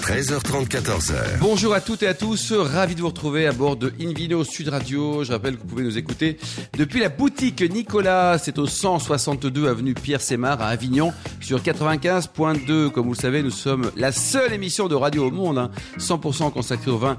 13h30, 14h. Bonjour à toutes et à tous, ravi de vous retrouver à bord de Invino Sud Radio. Je rappelle que vous pouvez nous écouter depuis la boutique Nicolas, c'est au 162 avenue Pierre Sémar à Avignon sur 95.2. Comme vous le savez, nous sommes la seule émission de radio au monde, hein, 100% consacrée au vin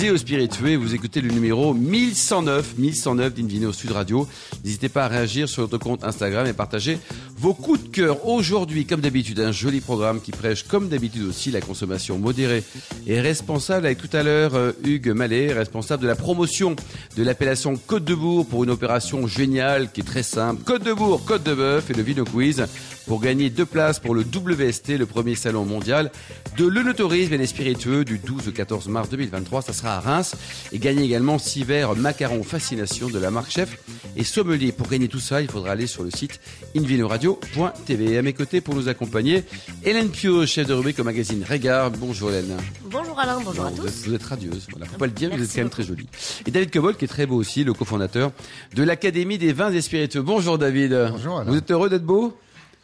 et aux spiritueux. Vous écoutez le numéro 1109, 1109 d'Invino Sud Radio. N'hésitez pas à réagir sur notre compte Instagram et partager vos coups de cœur. Aujourd'hui, comme d'habitude, un joli programme qui prêche comme d'habitude aussi la consommation modérée et responsable avec tout à l'heure euh, Hugues Mallet, responsable de la promotion de l'appellation Côte de Bourg pour une opération géniale qui est très simple. Côte de Bourg, Côte de Bœuf et le Vino Quiz pour gagner deux places pour le WST, le premier salon mondial de l'œnotourisme et des spiritueux du 12 au 14 mars 2023. Ça sera à Reims. Et gagner également six verres macarons fascination de la marque chef et sommelier. Pour gagner tout ça, il faudra aller sur le site invinoradio.tv. À mes côtés pour nous accompagner, Hélène Pio, chef de rubrique au magazine Regard. Bonjour Hélène. Bonjour Alain, bonjour à vous tous. Êtes, vous êtes radieuse. Voilà. Faut pas le dire, vous êtes Merci quand même très jolie. Et David Cobol, qui est très beau aussi, le cofondateur de l'Académie des vins et spiritueux. Bonjour David. Bonjour, Alain. Vous êtes heureux d'être beau?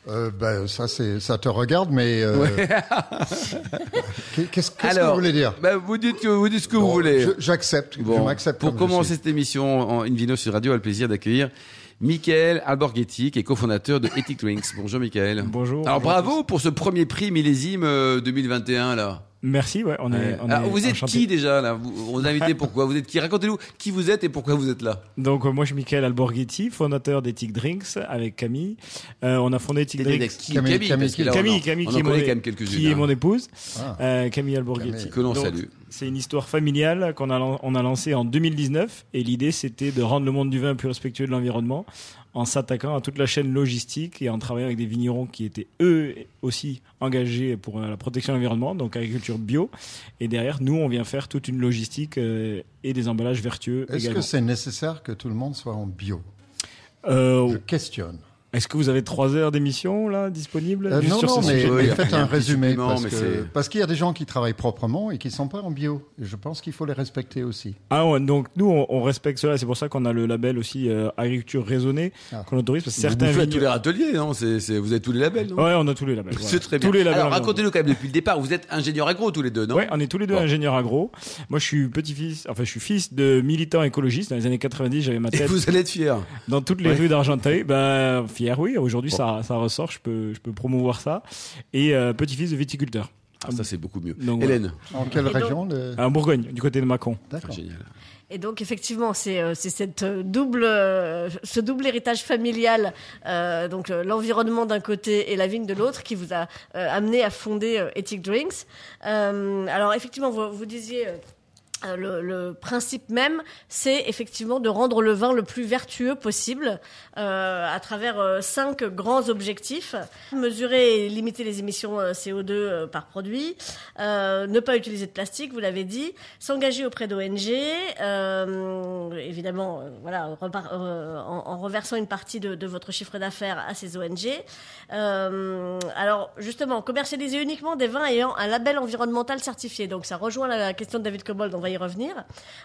Euh, ben, ça, c'est, ça te regarde, mais euh, qu'est- qu'est-ce, qu'est-ce que vous voulez dire? bah, vous dites que vous dites ce que vous voulez. je- J'accepte. Bon, je m'accepte. pour commencer cette émission en Invino sur Radio, a le plaisir d'accueillir Michael Alborghetti, qui est cofondateur de Ethic Drinks. Bonjour Michael. Bonjour. Alors bonjour bravo pour ce premier prix millésime euh, 2021 là. tous. Merci, ouais, on est. Ouais. on Alors, est vous êtes qui déjà là? Vous, On vous a invité pourquoi Vous êtes qui? Racontez-nous qui vous êtes et pourquoi vous êtes là. Donc, euh, moi, je suis Michael Alborghetti, fondateur d'Ethic Drinks avec Camille. Euh, on a fondé Ethic Drinks. Qui? Camille- Camille, Camille là, Camille, qui, est mon, hein. mon épouse, Ah. euh, Camille Alborghetti. Camille. Que l'on salue. C'est une histoire familiale qu'on a, on a lancée en 2019 et l'idée c'était de rendre le monde du vin plus respectueux de l'environnement en s'attaquant à toute la chaîne logistique et en travaillant avec des vignerons qui étaient eux aussi engagés pour euh, la protection de l'environnement, donc agriculture bio. Et derrière, nous, on vient faire toute une logistique euh, et des emballages vertueux Est-ce que c'est nécessaire que tout le monde soit en bio? Euh, Je questionne. Est-ce que vous avez trois heures d'émission là disponibles? Euh, non, sur non, mais, a- faites un résumé parce que qu'il y a des gens qui travaillent proprement et qui sont pas en bio. Et je pense qu'il faut les respecter aussi. Ah ouais, donc nous on, on respecte cela, c'est pour ça qu'on a le label aussi euh, agriculture raisonnée Ah. qu'on autorise parce que Vous certains faites tous vignes- les râteliers, non C'est- c'est- Vous avez tous les labels, non? Ouais, on a tous les labels. C'est très bien. Tous les labels. Alors racontez-nous quand même depuis le départ. Vous êtes ingénieur agro tous les deux, non? Ouais, on est tous les deux Bon. ingénieurs agro. Moi, je suis petit-fils, enfin, je suis fils de militants écologistes. Dans les années 90, j'avais ma Et tête vous allez être fiers. dans toutes les Ouais. rues d'Argenteuil. Ben, fier, oui. Aujourd'hui, Bon. ça, ça ressort. Je peux, je peux promouvoir ça. Et euh, petit-fils de viticulteur. Ah, ça c'est beaucoup mieux. Donc, Hélène. En quelle région. En Bourgogne, du côté de Mâcon. D'accord. Génial. Et donc effectivement, c'est euh, c'est cette euh, double, euh, ce double héritage familial, euh, donc l'environnement d'un côté et la vigne de l'autre, qui vous a euh, amené à fonder euh, Ethic Drinks. Euh, alors effectivement, vous, vous disiez. Euh, le, principe même, c'est effectivement de rendre le vin le plus vertueux possible euh, à travers euh, cinq grands objectifs mesurer et limiter les émissions euh, CO2 euh, par produit, ne pas utiliser de plastique, vous l'avez dit, s'engager auprès d'ONG, évidemment, voilà, en, reversant une partie de, votre chiffre d'affaires à ces ONG. Alors justement, commercialiser uniquement des vins ayant un label environnemental certifié. Donc ça rejoint la, question de David Cobold, revenir.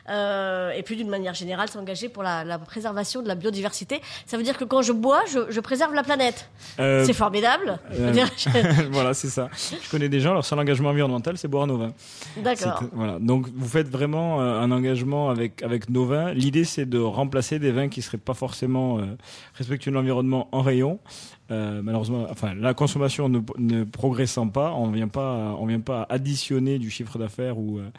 Euh, et puis d'une manière générale, s'engager pour la, la préservation de la biodiversité. Ça veut dire que quand je bois, je, je préserve la planète. Euh, C'est formidable. Euh, dire, je- voilà, c'est ça. Je connais des gens, leur seul engagement environnemental, c'est boire nos vins. D'accord. Voilà. Donc, vous faites vraiment un engagement avec, avec nos vins. L'idée, c'est de remplacer des vins qui seraient pas forcément respectueux de l'environnement en rayon. Euh, malheureusement, enfin, la consommation ne, ne progressant pas, on vient pas, on vient pas additionner du chiffre d'affaires ou, euh,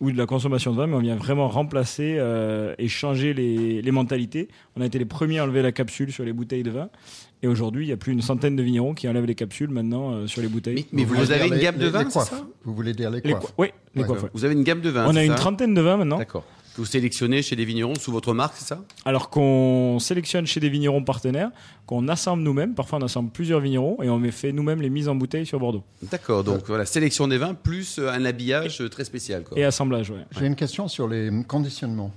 ou de la consommation de vin, mais on vient vraiment remplacer euh, et changer les, les mentalités. On a été les premiers à enlever la capsule sur les bouteilles de vin. Et aujourd'hui, il y a plus d'une centaine de vignerons qui enlèvent les capsules maintenant euh, sur les bouteilles. Mais, mais vous, avez une les- gamme de les- vins, c'est ça Vous voulez dire les Les coiffes? co- oui, les Ouais. coiffes. ouais. Vous avez une gamme de vins. On a une ça? trentaine de vins maintenant. D'accord. Que vous sélectionnez chez les vignerons sous votre marque, c'est ça? Alors qu'on sélectionne chez des vignerons partenaires, qu'on assemble nous-mêmes. Parfois, on assemble plusieurs vignerons et on fait nous-mêmes les mises en bouteille sur Bordeaux. D'accord. Donc voilà, sélection des vins plus euh, un habillage euh, très spécial. Quoi. Et assemblage, ouais. J'ai une question sur les conditionnements.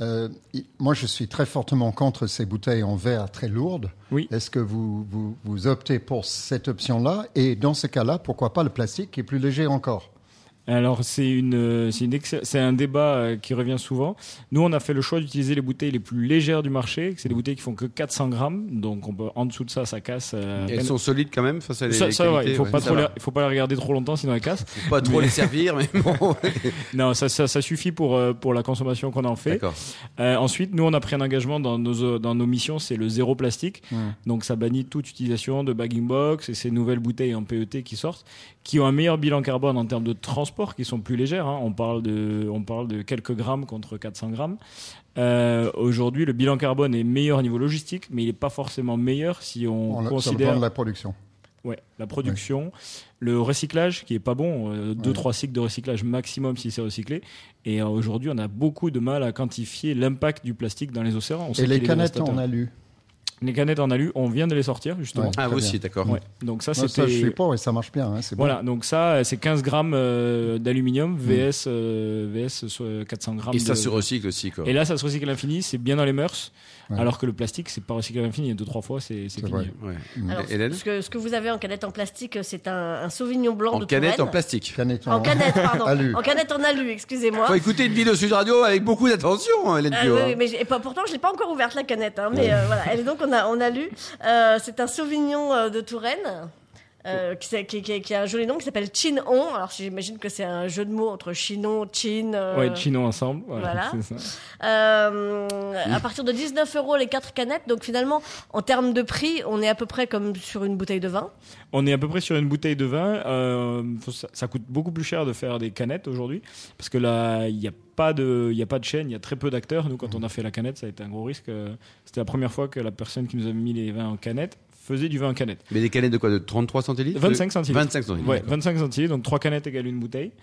Euh, moi, je suis très fortement contre ces bouteilles en verre très lourdes. Oui. Est-ce que vous, vous, vous optez pour cette option-là? Et dans ce cas-là, pourquoi pas le plastique qui est plus léger encore? Alors c'est une, euh, c'est une excell- c'est un débat euh, qui revient souvent. Nous, on a fait le choix d'utiliser les bouteilles les plus légères du marché. C'est des bouteilles qui font que 400 grammes, donc on peut en dessous de ça, ça casse. euh, Et elles sont solides quand même face à les, ça, ça qualités, il faut ouais. pas trop, les- il faut pas les regarder trop longtemps, sinon elles cassent. Faut pas trop les servir, mais bon. Non, ça, ça, ça suffit pour euh, pour la consommation qu'on en fait. D'accord. Euh, ensuite, nous, on a pris un engagement dans nos, dans nos missions, c'est le zéro plastique. Donc, ça bannit toute utilisation de bagging box et ces nouvelles bouteilles en PET qui sortent, qui ont un meilleur bilan carbone en termes de transport, qui sont plus légères. hein. On, parle de, on parle de quelques grammes contre 400 grammes. Euh, Aujourd'hui, le bilan carbone est meilleur au niveau logistique, mais il n'est pas forcément meilleur si on, On, considère la production. Ouais, la production, le recyclage qui est pas bon, euh, deux Ouais. trois cycles de recyclage maximum si c'est recyclé. Et euh, aujourd'hui, on a beaucoup de mal à quantifier l'impact du plastique dans les océans. On Et les canettes dévastateur. en alu. Les canettes en alu, on vient de les sortir justement. Ouais. Ah, vous aussi, d'accord. Ouais. Donc ça, Non, ça, c'était je suis pas et ça marche bien. hein, c'est bon. voilà. Donc ça, c'est 15 grammes euh, d'aluminium VS euh, VS soit 400 grammes. Et ça de- se recycle aussi, quoi. Et là, ça se recycle à l'infini. C'est bien dans les mœurs. Ouais. Alors que le plastique, c'est pas recyclé à l'infini. Deux trois fois, c'est c'est C'est fini. vrai. Ouais. Alors, Hélène ce, que, ce que vous avez en canette en plastique, c'est un, un Sauvignon blanc En de canette, en plastique. Canette En canette, pardon. Alu. En canette en alu, excusez-moi. Faut écouter une vidéo Sud Radio avec beaucoup d'attention, hein, Hélène Ah Pio, oui, hein. mais et pas- pourtant je l'ai pas encore ouverte la canette, hein, mais euh, voilà. Elle est donc on a lu. Euh, c'est un Sauvignon euh, de Touraine. Euh, qui, s'est- qui- qui- qui a un joli nom qui s'appelle Chin-On. Alors j'imagine que c'est un jeu de mots entre Chinon, Chin. euh, Ouais, chino ensemble. Voilà. voilà. c'est ça. euh, à partir de 19 euros les quatre canettes. Donc finalement, en termes de prix, on est à peu près comme sur une bouteille de vin. On est à peu près sur une bouteille de vin. euh, ça, ça coûte beaucoup plus cher de faire des canettes aujourd'hui parce que là, il n'y a pas de, il a pas de chaîne, il y a très peu d'acteurs. Nous, quand on a fait la canette, ça a été un gros risque. C'était la première fois que la personne qui nous avait mis les vins en canette faisait du vin en canette. Mais des canettes de quoi De 33 centilitres 25 centilitres. 25 centilitres. Ouais, 25 centilitres, donc trois canettes égale une bouteille.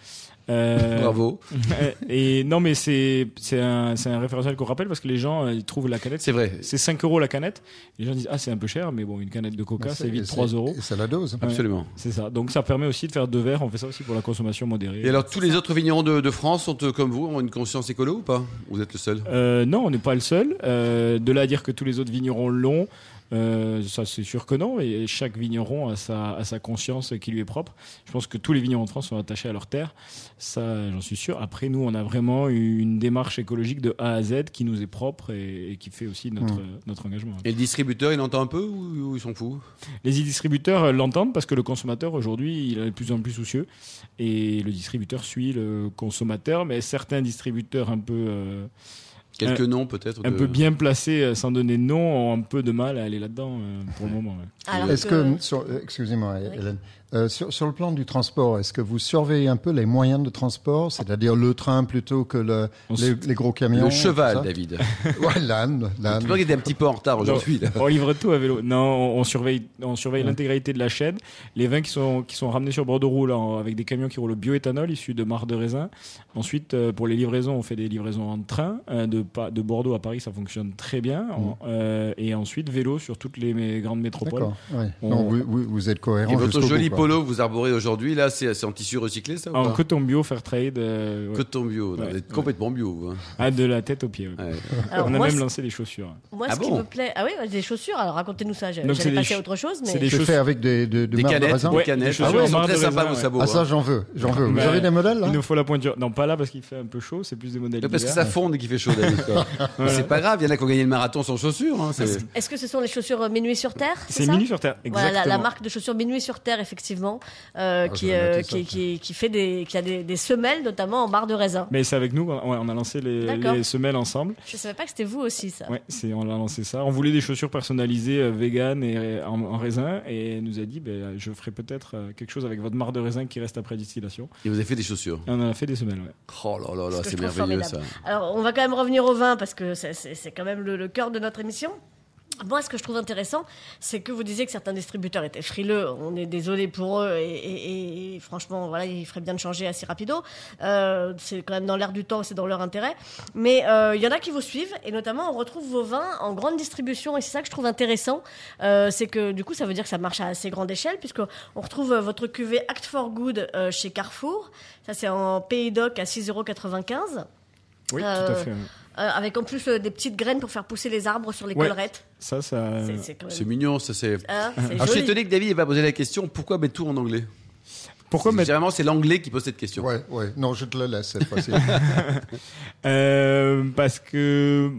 Euh, Bravo. et non, mais c'est c'est un, c'est un référentiel qu'on rappelle parce que les gens euh, ils trouvent la canette. C'est vrai. C'est 5 euros la canette. Les gens disent ah c'est un peu cher, mais bon une canette de Coca Mais c'est vite c'est- 3 euros. et C'est la dose. Ouais. Absolument. C'est ça. Donc ça permet aussi de faire deux verres. On fait ça aussi pour la consommation modérée. Et alors, tous les autres vignerons de, de France sont euh, comme vous, ont une conscience écolo ou pas? Vous êtes le seul? Euh, non, on n'est pas le seul. Euh, de là à dire que tous les autres vignerons l'ont, euh, ça c'est sûr que non. Et chaque vigneron a sa, a sa conscience qui lui est propre. Je pense que tous les vignerons de France sont attachés à leur terre. Ça, j'en suis sûr. Après, nous, on a vraiment une démarche écologique de A à Z qui nous est propre et, et qui fait aussi notre, notre engagement. Et le distributeur, il entend un peu ou, ou ils s'en foutent Les distributeurs euh, l'entendent parce que le consommateur aujourd'hui, il est de plus en plus soucieux et le distributeur suit le consommateur. Mais certains distributeurs un peu euh, Quelques noms peut-être un de- peu bien placés, euh, sans donner de nom, ont un peu de mal à aller là-dedans euh, pour le moment. ouais. Alors Est-ce que, sur- euh, excusez-moi, Hélène, euh, sur, sur le plan du transport, est-ce que vous surveillez un peu les moyens de transport, c'est-à-dire le train plutôt que le- les, les gros camions Le cheval, David. Ouais, l'âne. Tu vois qu'il était un petit peu en retard aujourd'hui. On livre tout à vélo. Non, on, on surveille, on surveille l'intégralité de la chaîne. Les vins qui sont, qui sont ramenés sur Bordeaux là, en- avec des camions qui roulent au bioéthanol issu de marc de raisin. Ensuite, euh, pour les livraisons, on fait des livraisons en train. Euh, de, Bordeaux à Paris, ça fonctionne très bien. En- euh, et ensuite, vélo sur toutes les grandes métropoles. D'accord. ouais. On- Non, vous, êtes cohérent. Et votre joli. Polo que vous arborez aujourd'hui, là, c'est en tissu recyclé, ça ou En pas coton bio, fair trade. euh, ouais. Coton bio. Ouais. Vous êtes complètement bio, vous. hein. Ah, de la tête aux pieds. ouais. Ouais. Alors, on a moi, même lancé des chaussures. Moi, Ah ce qui me plaît. Ah oui, des chaussures. Alors racontez-nous ça. J'allais des passer à autre chose, mais. c'est des chaussures- fait avec des, de, de Des de canettes, raisin des Ouais, canettes. des Ah chaussures ouais, sont très de sympas vos sabots. Ah hein. ça j'en veux, j'en veux. Vous avez des modèles là Il nous faut la pointure. Non, pas là parce qu'il fait un peu chaud. C'est plus des modèles. Parce que ça fonde et qu'il fait chaud, C'est pas grave, il y en a qui ont gagné le marathon sans chaussures. hein, Est-ce que ce sont les chaussures euh, Minuit sur Terre C'est Minuit sur Terre. Voilà, Exactement. la, la marque de chaussures Minuit sur Terre, effectivement, euh, Ah, qui, euh, qui, qui, qui fait des, qui a des, des semelles, notamment en barre de raisin. Mais c'est avec nous, ouais, on a lancé les, semelles ensemble. Je savais pas que c'était vous aussi, ça. Ouais, c'est, on a lancé ça. On voulait des chaussures personnalisées euh, vegan et en, en raisin et elle nous a dit, ben, je ferai peut-être quelque chose avec votre marc de raisin qui reste après distillation. Et vous avez fait des chaussures. Et on en a fait des semelles. Ouais. Oh là là là, c'est merveilleux ça. formidable. Alors, on va quand même revenir au vin parce que c'est- c'est c'est quand même le, le cœur de notre émission. Moi, ce que je trouve intéressant, c'est que vous disiez que certains distributeurs étaient frileux. On est désolé pour eux et, et- et franchement, voilà, il ferait bien de changer assez rapido. Euh, c'est quand même dans l'air du temps, c'est dans leur intérêt. Mais euh, il y en a qui vous suivent et notamment, on retrouve vos vins en grande distribution et c'est ça que je trouve intéressant. Euh, c'est que du coup, ça veut dire que ça marche à assez grande échelle puisque on retrouve votre cuvée Act for Good chez Carrefour. Ça, c'est en Pays d'Oc à 6,95 euros. Oui, tout à fait. Euh, avec en plus euh, des petites graines pour faire pousser les arbres sur les Ouais. collerettes. Ça, ça. C'est- même. C'est mignon, ça c'est. Alors je suis étonné que David ait pas posé la question pourquoi mettre tout en anglais? Pourquoi mettre Généralement, c'est l'anglais qui pose cette question. Ouais, ouais. Non, je te la laisse cette fois-ci. Euh, parce que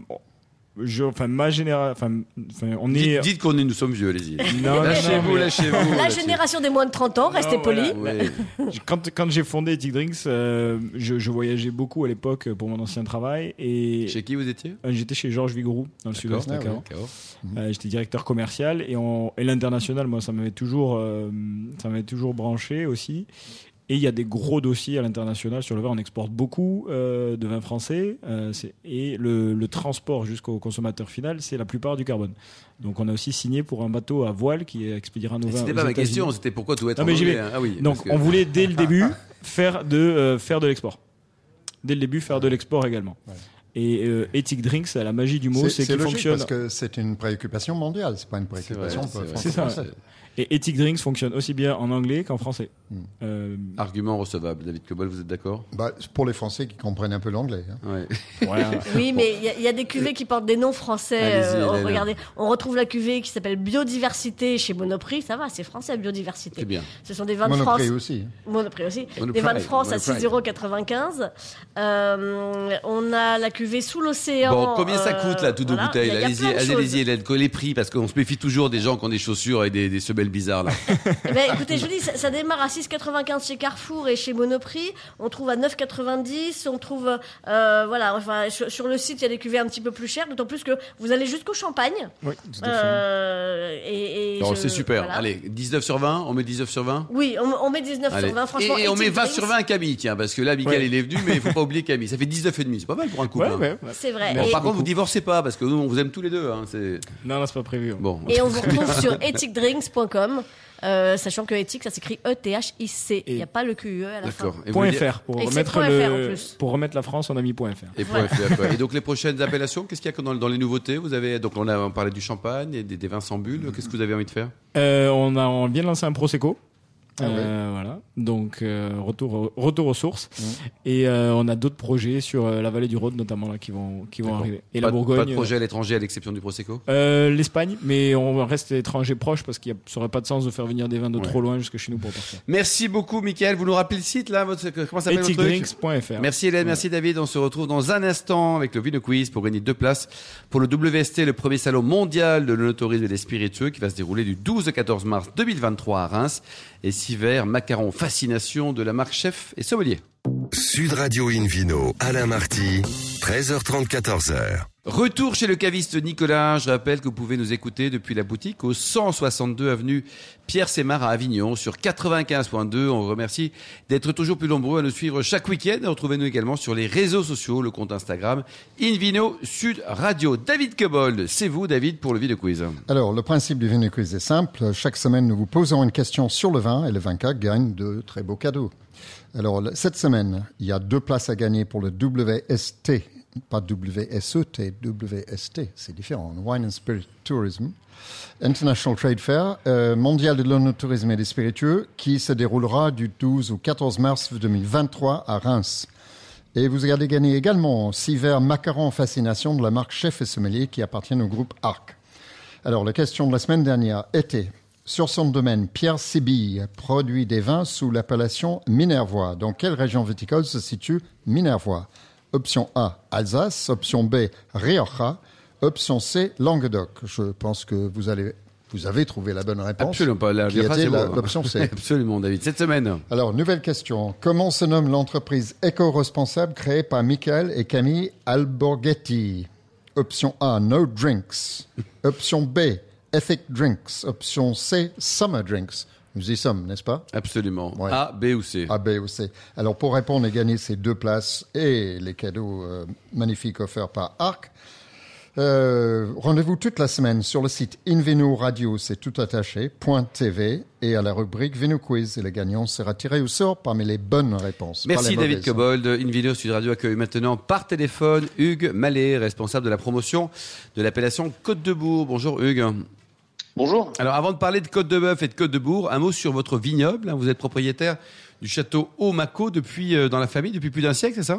je, enfin ma génération, enfin, on est. Dites, dites qu'on est, nous sommes vieux, allez-y. Non, non, Lâchez-vous, mais- lâchez-vous. La lâchez- génération des moins de 30 ans, restez polis. voilà. Ouais. Quand, quand j'ai fondé Ethic Drinks, euh, je, je voyageais beaucoup à l'époque pour mon ancien travail et Chez qui vous étiez? Euh, j'étais chez Georges Vigouroux dans le sud-ouest Ah ouais. Euh, J'étais directeur commercial et, et l'international, moi, ça m'avait toujours, euh, ça m'avait toujours branché aussi. Et il y a des gros dossiers à l'international sur le vin. On exporte beaucoup euh, de vin français euh, et le, le transport jusqu'au consommateur final, c'est la plupart du carbone. Donc on a aussi signé pour un bateau à voile qui expédiera nos vins. C'était pas ma question, c'était pourquoi tout être Non, en mais j'y anglais, vais. hein. Ah oui. Donc que- on voulait dès le début faire de euh, faire de l'export. Dès le début faire de l'export également. Ouais. Et euh, Ethic Drinks, la magie du mot, C'est qu'il logique fonctionne. parce que c'est une préoccupation mondiale, c'est pas une préoccupation c'est Et Ethic Drinks fonctionne aussi bien en anglais qu'en français. Hmm. Euh, Argument recevable. David Cobol, vous êtes d'accord? Bah, pour les Français qui comprennent un peu l'anglais. hein. Ouais. voilà. Oui, mais il y a- il y, a des cuvées qui portent des noms français. Euh, regardez, on retrouve la cuvée qui s'appelle Biodiversité chez Monoprix. Ça va, c'est français, Biodiversité. C'est bien. Ce sont des vins de France. Monoprix aussi. Monoprix aussi. Monoprix, des vins de France à Monoprix. 6,95€. Euh, on a la cuvée sous l'océan. Bon, combien ça euh, coûte la toute de voilà. bouteille Il y a- il y a Allez-y, allez-y, collez les prix parce qu'on se méfie toujours des gens qui ont des chaussures et des, des semelles bizarres là. Eh ben, écoutez, je vous dis, ça, ça démarre à 6,95 chez Carrefour et chez Monoprix. On trouve à 9,90. On trouve, euh, voilà, enfin, sur, sur le site, il y a des cuvées un petit peu plus chères, d'autant plus que vous allez jusqu'au Champagne. Oui, tout à fait. Euh, et, et Non, je- c'est super. voilà. Allez, 19 sur 20, on met 19 sur 20 Oui, on, on met 19 Allez. sur 20, franchement. et, et on met Ethic 20 Drinks, sur 20 à Camille, tiens, parce que là, Michael, Ouais. il est venu, mais il faut pas oublier Camille. Ça fait 19 et demi, c'est pas mal pour un couple. Ouais, hein. ouais, ouais. C'est vrai. Bon, par contre, vous divorcez pas, parce que nous, on vous aime tous les deux. Hein. C'est Non, non, c'est pas prévu. hein. bon. Et on vous retrouve sur ethicdrinks.com, euh, sachant que ethic, ça s'écrit E E-T-H-I-C. Il n'y a pas le QE à la fin. Point .fr pour Et remettre point .fr en le plus. pour remettre la France, on a mis point .fr. Et, point FR, quoi. Et donc les prochaines appellations, qu'est-ce qu'il y a dans, dans les nouveautés? Vous avez donc on a on parlait du champagne et des, des vins sans bulles. Qu'est-ce que vous avez envie de faire? Euh, on a on vient de lancer un prosecco. Ah Euh, Voilà, donc euh, retour au- retour aux sources Mmh. et euh, on a d'autres projets sur euh, la vallée du Rhône notamment là qui vont qui vont arriver et pas, la de- Bourgogne. Pas de projet à l'étranger à l'exception du prosecco? euh, L'Espagne, mais on reste étranger proche parce qu'il n'y aurait pas de sens de faire venir des vins de Ouais. trop loin jusque chez nous pour partir. Merci beaucoup, Michael. Vous nous rappelez le site là votre, Comment s'appelle votre truc? Merci Hélène, merci David. On se retrouve dans un instant avec le Vino Quiz pour gagner deux places pour le WST, le premier salon mondial de l'onotourisme et des spiritueux qui va se dérouler du 12 au 14 mars 2023 à Reims. Et Siver, macaron, fascination de la marque chef et sommelier. Sud Radio Invino, Alain Marty, 13h30, 14h. Retour chez le caviste Nicolas. Je rappelle que vous pouvez nous écouter depuis la boutique au 162 avenue Pierre Sémar à Avignon sur 95.2. On vous remercie d'être toujours plus nombreux à nous suivre chaque week-end. Retrouvez-nous également sur les réseaux sociaux, le compte Instagram Invino Sud Radio. David Cobold, c'est vous David pour le Vino Quiz. Alors, le principe du Vino Quiz est simple. Chaque semaine, nous vous posons une question sur le vin et le vainqueur gagne de très beaux cadeaux. Alors, cette semaine, il y a deux places à gagner pour le WST. Pas WSET, WST, c'est différent. Wine and Spirit Tourism. International Trade Fair, euh, mondial de l'onotourisme et des spiritueux, qui se déroulera du 12 au 14 mars 2023 à Reims. Et vous allez gagner également six verres macarons fascination de la marque Chef et Sommelier qui appartiennent au groupe Arc. Alors, la question de la semaine dernière était sur son domaine, Pierre Sibille produit des vins sous l'appellation Minervois. Dans quelle région viticole se situe Minervois? Option A, Alsace. Option B, Rioja. Option C, Languedoc. Je pense que vous, allez, vous avez trouvé la bonne réponse. Absolument pas. La bon. l'option C. Absolument David. Cette semaine. Alors, nouvelle question. Comment se nomme l'entreprise éco-responsable créée par Michael et Camille Alborghetti? Option A, No Drinks. Option B, Ethic Drinks. Option C, Summer Drinks. Nous y sommes, n'est-ce pas? Absolument. Ouais. A, B ou C. A, B ou C. Alors, pour répondre et gagner ces deux places et les cadeaux euh, magnifiques offerts par Arc, euh, rendez-vous toute la semaine sur le site Invino Radio, c'est tout attaché, .tv, et à la rubrique Vino Quiz. Et le gagnant sera tiré au sort parmi les bonnes réponses. Merci David mauvaises. Cobold. Invino Sud Radio accueille maintenant par téléphone Hugues Mallet, responsable de la promotion de l'appellation Côte de Bourg. Bonjour Hugues. Bonjour. Alors avant de parler de Côte de Bœuf et de Côte de Bourg, un mot sur votre vignoble. hein. Vous êtes propriétaire du château Haut-Maco depuis euh, dans la famille depuis plus d'un siècle, c'est ça?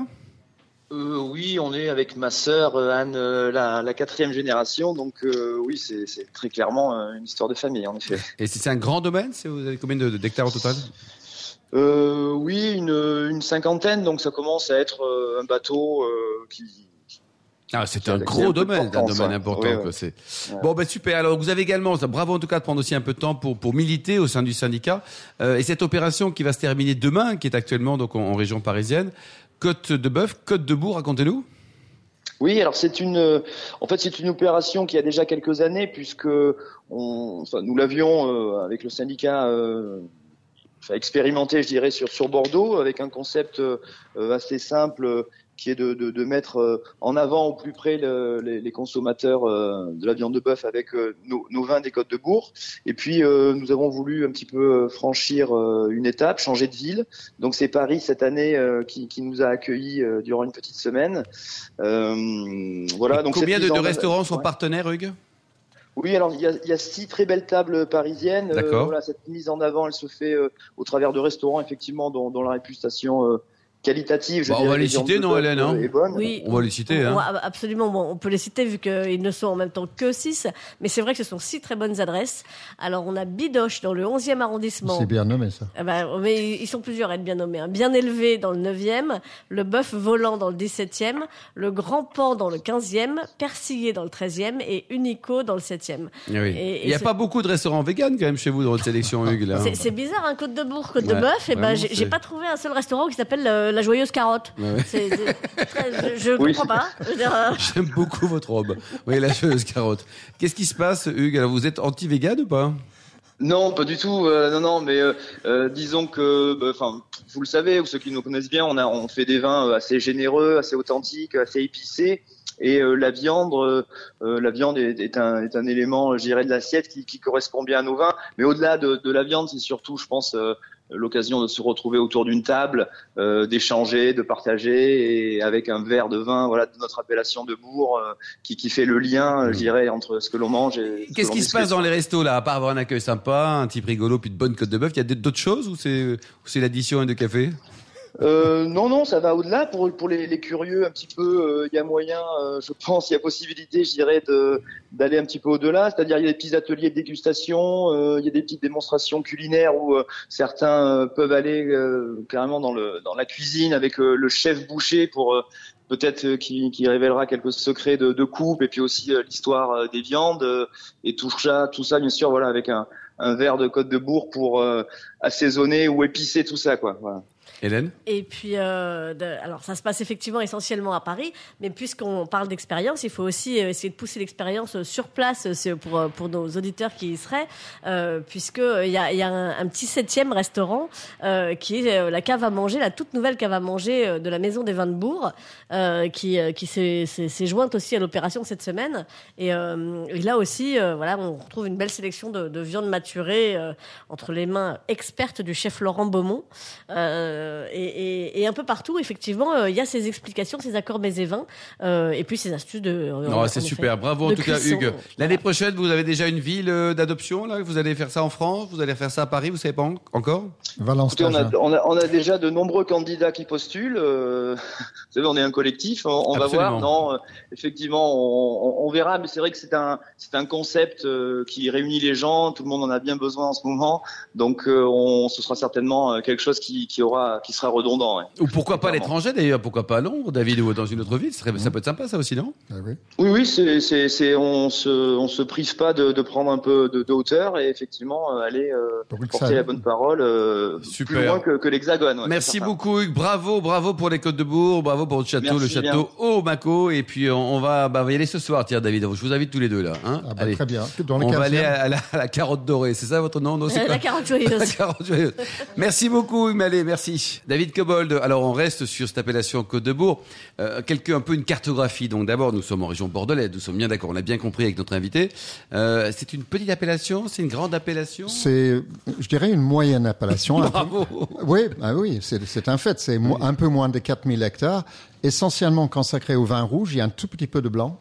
Euh, oui, on est avec ma sœur euh, Anne, la, la quatrième génération, donc euh, oui, c'est très clairement une histoire de famille, en effet. Et c'est un grand domaine c'est- Vous avez combien de- d'hectares au total? Euh, oui, une, une cinquantaine, donc ça commence à être un bateau qui. Ah, c'est un gros domaine, un domaine important. Oui, ouais. Bon, ben super. Alors, vous avez également, bravo en tout cas de prendre aussi un peu de temps pour, pour militer au sein du syndicat. Euh, et cette opération qui va se terminer demain, qui est actuellement donc en, en région parisienne, Côte de Bœuf, Côte de Bourg, racontez-nous. Oui, alors c'est une, euh, en fait, c'est une opération qui a déjà quelques années puisque on, enfin, nous l'avions euh, avec le syndicat euh, enfin, expérimenté, je dirais, sur sur Bordeaux avec un concept assez simple qui est de, de, de mettre euh, en avant au plus près le- les, les consommateurs euh, de la viande de bœuf avec euh, nos, nos vins des Côtes de Bourg. Et puis nous avons voulu un petit peu franchir une étape, changer de ville. Donc c'est Paris cette année qui, qui nous a accueillis durant une petite semaine. Euh, voilà. Et Donc combien de, de restaurants sont Ouais. partenaires, Hugues? Oui, alors il y a, il y a six très belles tables parisiennes. Euh, voilà, cette mise en avant, elle se fait euh, au travers de restaurants effectivement dont, dont la réputation euh, qualitative. je Bah, on va les citer, non, Hélène, hein. Oui. On va les citer. On- Hein. absolument, bon, on peut les citer vu qu'ils ne sont en même temps que 6, mais c'est vrai que ce sont six très bonnes adresses. Alors on a Bidoche dans le 11e arrondissement. C'est bien nommé ça. Ah bah, mais ils sont plusieurs à être bien nommés. hein. Bien élevé dans le 9e, le bœuf volant dans le 17e, le grand pan dans le 15e, persillé dans le 13e et unico dans le 7e. Ah oui. Et- Il n'y a pas beaucoup de restaurants véganes quand même chez vous dans votre sélection, Hugues. C'est- bizarre, un Côte de Bourg, Côte Ouais, de Bœuf, et ben j'ai c'est- j'ai pas trouvé un seul restaurant qui s'appelle euh, la Joyeuse Carotte. Ouais, ouais. C'est- c'est très- je je Oui. comprends pas. Je dire, euh, J'aime beaucoup votre robe. Oui, la cheuse carotte. Qu'est-ce qui se passe, Hugues Alors, vous êtes anti-vegan ou pas Non, pas du tout. euh, non, non, mais euh, euh, disons que, bah, enfin, vous le savez, ou ceux qui nous connaissent bien, on a, on fait des vins euh, assez généreux, assez authentiques, assez épicés. Et euh, la viande, euh, euh, la viande est, est un, est un élément, je dirais, de l'assiette qui, qui correspond bien à nos vins. Mais au-delà de, de la viande, c'est surtout, je pense, euh, l'occasion de se retrouver autour d'une table, euh, d'échanger, de partager, et avec un verre de vin, voilà, de notre appellation de Bourg, euh, qui, qui fait le lien, euh, je dirais, entre ce que l'on mange et ce que Qu'est-ce qui se passe dans les restos là À part avoir un accueil sympa, un type rigolo, puis de bonnes côtes de bœuf, il y a d'autres choses ou c'est ou c'est l'addition et de café? Euh, non, non, ça va au-delà. Pour, pour les, curieux, un petit peu, euh, il y a moyen, euh, je pense, il y a possibilité, je dirais, d'aller un petit peu au-delà. C'est-à-dire, il y a des petits ateliers de dégustation, euh, il y a des petites démonstrations culinaires où euh, certains peuvent aller carrément dans le dans la cuisine avec le chef boucher pour peut-être qui, qui révélera quelques secrets de, de coupe et puis aussi l'histoire des viandes et tout ça, tout ça, bien sûr, voilà, avec un verre de Côte de Bourg pour assaisonner ou épicer tout ça, quoi. Hélène Et puis, euh, alors ça se passe effectivement essentiellement à Paris, mais puisqu'on parle d'expérience, il faut aussi euh, essayer de pousser l'expérience sur place euh, pour, pour nos auditeurs qui y seraient, euh, puisque euh, il y a, y a un, petit septième restaurant qui est la cave à manger, la toute nouvelle cave à manger de la Maison des Vins de Bourg, qui, qui s'est jointe aussi à l'opération cette semaine. Et, là aussi, voilà, on retrouve une belle sélection de, de viande maturée euh, entre les mains expertes du chef Laurent Beaumont. Et, et, et un peu partout, effectivement, euh, il y a ces explications, ces accords mets et vins, euh, et puis ces astuces de. euh, Non, c'est effet, super. Bravo en tout cas. Hugues. L'année prochaine, vous avez déjà une ville euh, d'adoption là? Vous allez faire ça en France? Vous allez faire ça à Paris? Vous savez pas en- encore? Valence Écoutez, on, a, Caja. on, a, on a déjà de nombreux candidats qui postulent. euh, vous savez, on est un collectif. On, on va voir. Non, euh, effectivement, on, on- on verra. Mais c'est vrai que c'est un, c'est un concept euh, qui réunit les gens. Tout le monde en a bien besoin en ce moment. Donc, euh, on, ce sera certainement euh, quelque chose qui, qui aura, qui sera redondant. ouais. Ou pourquoi pas Clairement. l'étranger d'ailleurs Pourquoi pas à Londres, David, ou dans une autre ville serait- Ça peut être sympa ça aussi, non? Ah oui. Oui, oui, c'est, c'est, c'est, on se, on se prive pas de, de prendre un peu de, de hauteur et effectivement euh, aller euh, porter la bonne parole euh, Super. plus loin que, que l'hexagone. ouais, Merci beaucoup Hugues, bravo, bravo pour les Côtes de Bourg, bravo pour votre château, Merci le château Haut Maco, et puis on, on va, bah, on va y aller ce soir, tiens David, je vous invite tous les deux là. Hein Ah bah, Allez. très bien. Dans le On va aller 15e. à, à la, à la carotte dorée, c'est ça votre nom? Non, c'est la carotte La joyeuse. carotte joyeuse. Merci beaucoup, Hugues Mallet, merci. David Cobold, alors on reste sur cette appellation Côte de Bourg. Euh, quelques, un peu une cartographie. Donc d'abord, nous sommes en région bordelaise, nous sommes bien d'accord, on a bien compris avec notre invité. Euh, c'est une petite appellation, c'est une grande appellation? C'est, je dirais, une moyenne appellation. Un peu- Bravo Oui, ah oui, c'est un fait. C'est un peu moins de 4000 hectares, essentiellement consacré au vin rouge. Il y a un tout petit peu de blanc.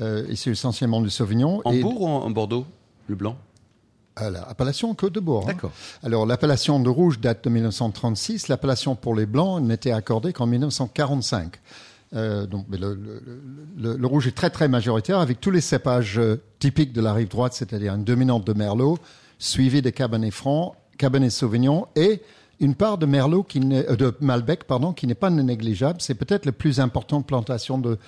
Euh, et c'est essentiellement du Sauvignon. En et Bourg ou en, en Bordeaux Le blanc? À l'appellation Côte de Bourg. hein. D'accord. Alors, l'appellation de rouge date de 1936. L'appellation pour les blancs n'était accordée qu'en 1945. Euh, donc, mais le, le- le- le rouge est très très majoritaire avec tous les cépages euh, typiques de la rive droite, c'est-à-dire une dominante de Merlot, suivie de Cabernet Franc, Cabernet Sauvignon et une part de Merlot qui euh, de Malbec pardon qui n'est pas négligeable. C'est peut-être la plus importante plantation de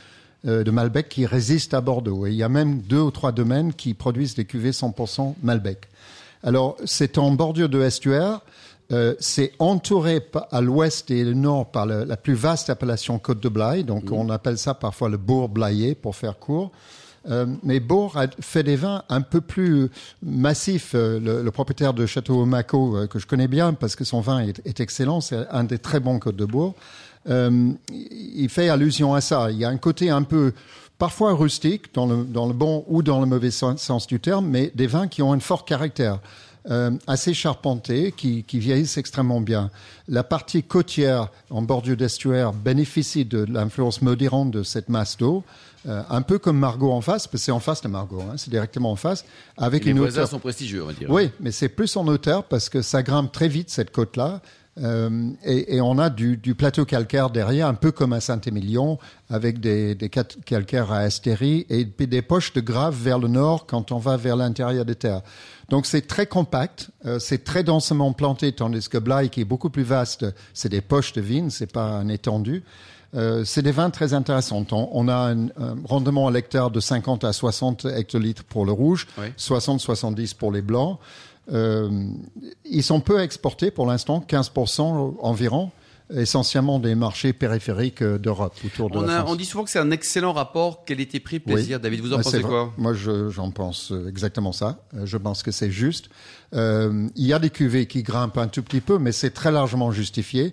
de Malbec qui résiste à Bordeaux. Et il y a même deux ou trois domaines qui produisent des cuvées 100% Malbec. Alors, c'est en bordure de estuaire. Euh, c'est entouré à l'ouest et le nord par le- la plus vaste appellation Côte de Blaye. Donc, on appelle ça parfois le bourg blayé pour faire court. Euh, mais Bourg a fait des vins un peu plus massifs. Euh, le, le propriétaire de Château Maco, euh, que je connais bien parce que son vin est, est excellent, c'est un des très bons Côtes de Bourg. Euh, il fait allusion à ça. Il y a un côté un peu parfois rustique dans le, dans le bon ou dans le mauvais sens, sens du terme, mais des vins qui ont un fort caractère. Euh, assez charpentés, qui, qui vieillissent extrêmement bien. La partie côtière en bordure d'estuaire bénéficie de l'influence modérante de cette masse d'eau, euh, un peu comme Margot en face, parce que c'est en face de Margot, hein, c'est directement en face, avec Les une voisins hauteur sont prestigieux, on va dire. oui, mais c'est plus en hauteur parce que ça grimpe très vite cette côte-là. Euh, et, et on a du, du plateau calcaire derrière, un peu comme à Saint-Émilion, avec des, des cal- calcaires à Astérie et des poches de graves vers le nord quand on va vers l'intérieur des terres. Donc c'est très compact, euh, c'est très densément planté, tandis que Blaye, qui est beaucoup plus vaste, c'est des poches de vignes, c'est pas un étendu. Euh, c'est des vins très intéressants. On, on a un, un rendement à l'hectare de 50 à 60 hectolitres pour le rouge, Oui. 60-70 pour les blancs. Euh, ils sont peu exportés pour l'instant, 15% environ, essentiellement des marchés périphériques euh, d'Europe, autour de On, la a- France. on dit souvent que c'est un excellent rapport qualité-prix-plaisir. Oui. David, vous en Ouais, pensez vrai. quoi? Moi, je- j'en pense euh, exactement ça. Je pense que c'est juste. Euh, il y a des cuvées qui grimpent un tout petit peu, mais c'est très largement justifié.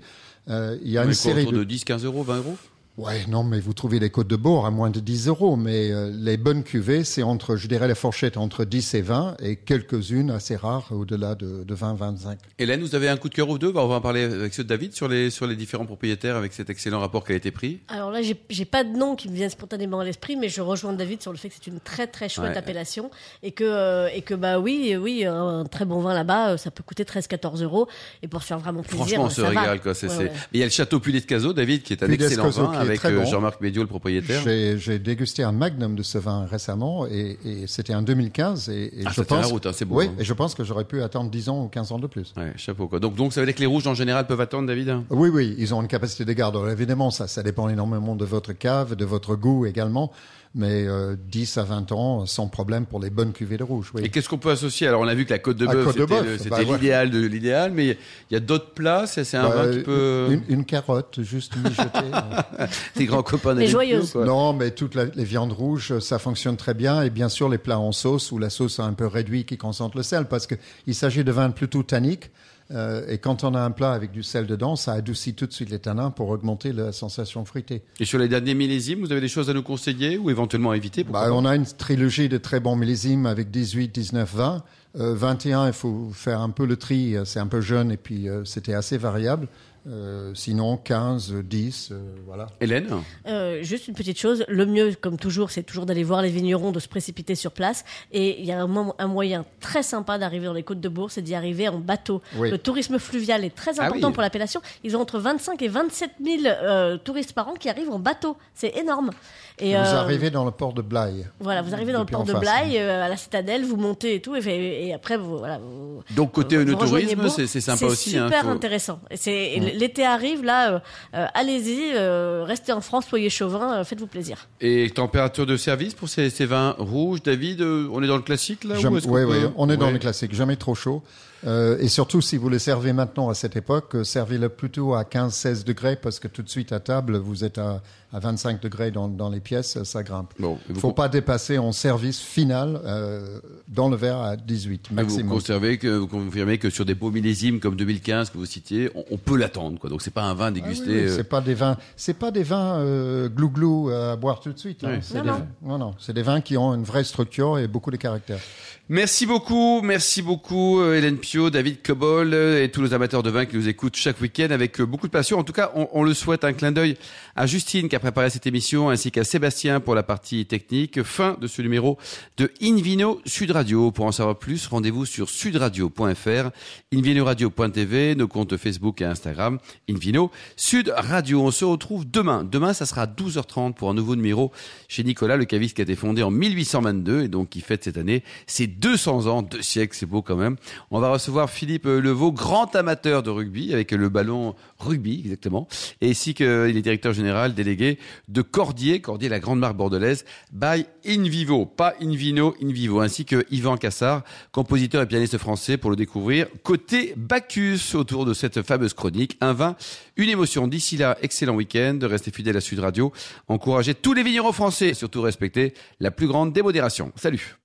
Euh, il y a On une série autour de... de 10, 15 euros, 20 euros? Ouais, non, mais vous trouvez les côtes de Bourg à moins de 10 euros. Mais euh, les bonnes cuvées, c'est entre, je dirais, la fourchette entre 10 et 20 et quelques-unes assez rares au-delà de, de 20, 25. Hélène, vous avez un coup de cœur ou deux? On va en parler avec ceux de David sur les, sur les différents propriétaires avec cet excellent rapport qualité-prix. Alors là, j'ai j'ai pas de nom qui me viennent spontanément à l'esprit, mais je rejoins David sur le fait que c'est une très très chouette Ouais. appellation et que euh, et que bah oui oui un très bon vin là-bas, euh, ça peut coûter 13-14 euros et pour faire vraiment plaisir. Franchement, on se ça va. régale. Quoi. C'est, Ouais, c'est- ouais. Mais il y a le château Pulet de Cazo, David, qui est un Puy excellent vin qui avec très euh, bon. Jean-Marc Médio, le propriétaire. J'ai j'ai dégusté un magnum de ce vin récemment et, et c'était en 2015. Et, et Ah, je tient la pense, route, hein, c'est beau, Oui, hein. et je pense que j'aurais pu attendre 10 ans ou 15 ans de plus. Ouais, chapeau quoi. Donc, donc ça veut dire que les rouges en général peuvent attendre, David? Oui, oui, ils ont une capacité de garde. Alors, évidemment, ça, ça dépend énormément de votre cave, de votre goût également. Mais euh, 10 à 20 ans, sans problème pour les bonnes cuvées de rouge. Oui. Et qu'est-ce qu'on peut associer? Alors on a vu que la côte de bœuf, c'était, bah, ouais. l'idéal de l'idéal, mais il y a d'autres plats? C'est, un Bah, vin qui peut. une, une carotte juste mijotée. Des grands copains Mais d'Alain joyeuse. Pio, quoi. non, mais toutes la- les viandes rouges, ça fonctionne très bien. Et bien sûr, les plats en sauce ou la sauce un peu réduite qui concentre le sel, parce qu'il s'agit de vins plutôt tanniques. Euh, et quand on a un plat avec du sel dedans, ça adoucit tout de suite les tanins pour augmenter la sensation fruitée. Et sur les derniers millésimes, vous avez des choses à nous conseiller ou éventuellement à éviter Bah, on a une trilogie de très bons millésimes avec 18, 19, 20. Euh, 21, il faut faire un peu le tri. euh, C'est un peu jeune et puis euh, c'était assez variable. Euh, sinon, 15, 10, euh, voilà. Hélène? Euh, juste une petite chose, le mieux, comme toujours, c'est toujours d'aller voir les vignerons, de se précipiter sur place. Et il y a un, mo- un moyen très sympa d'arriver dans les côtes de Bourg, c'est d'y arriver en bateau. Oui. Le tourisme fluvial est très Ah important oui. pour l'appellation. Ils ont entre 25 et 27 000 euh, touristes par an qui arrivent en bateau. C'est énorme. Et, Vous euh, arrivez dans le port de Blaye. Voilà, vous arrivez dans le port de face, Blaye, euh, à la citadelle, vous montez et tout, et, et après, vous, voilà, vous, Donc côté vous- Bourg. c'est, c'est sympa aussi. C'est hein, super faut- intéressant. C'est, L'été arrive, là, euh, euh, allez-y, euh, restez en France, soyez chauvin, euh, faites-vous plaisir. Et température de service pour ces, ces vins rouges, David euh, On est dans le classique là oui, peut- oui, on est dans Ouais. le classique, jamais trop chaud. Euh, et surtout, si vous le servez maintenant à cette époque, euh, servez-le plutôt à 15-16 degrés parce que tout de suite à table, vous êtes à, à 25 degrés dans, dans les pièces, ça grimpe. Bon, Il vous, faut pas dépasser en service final euh, dans le verre à 18 et vous maximum. conservez que vous confirmez que sur des beaux millésimes comme 2015 que vous citiez, on, on peut l'attendre quoi. Donc c'est pas un vin Ah oui, dégusté. oui, euh, C'est pas des vins, c'est pas des vins euh, glou-glou à boire tout de suite. hein. Non, des non. non, non, c'est des vins qui ont une vraie structure et beaucoup de caractère. Merci beaucoup, merci beaucoup euh, Hélène Pio, David Cobol euh, et tous les amateurs de vin qui nous écoutent chaque week-end avec euh, beaucoup de passion. En tout cas, on, on le souhaite un clin d'œil à Justine qui a préparé cette émission ainsi qu'à Sébastien pour la partie technique. Fin de ce numéro de Invino Sud Radio. Pour en savoir plus, rendez-vous sur sudradio.fr, invinoradio.tv, nos comptes Facebook et Instagram, Invino Sud Radio. On se retrouve demain. Demain, ça sera à 12h30 pour un nouveau numéro chez Nicolas, le caviste qui a été fondé en 1822 et donc qui fête cette année ses 200 ans, deux siècles, c'est beau quand même. On va recevoir Philippe Levaux, grand amateur de rugby, avec le ballon rugby, exactement, et ainsi qu'il est directeur général délégué de Cordier, Cordier, la grande marque bordelaise, by Invivo, pas Invino, Invivo, ainsi que Yvan Cassard, compositeur et pianiste français, pour le découvrir. Côté Bacchus, autour de cette fameuse chronique, un vin, une émotion. D'ici là, excellent week-end, restez fidèles à Sud Radio, encouragez tous les vignerons français, et surtout respectez la plus grande démodération. Salut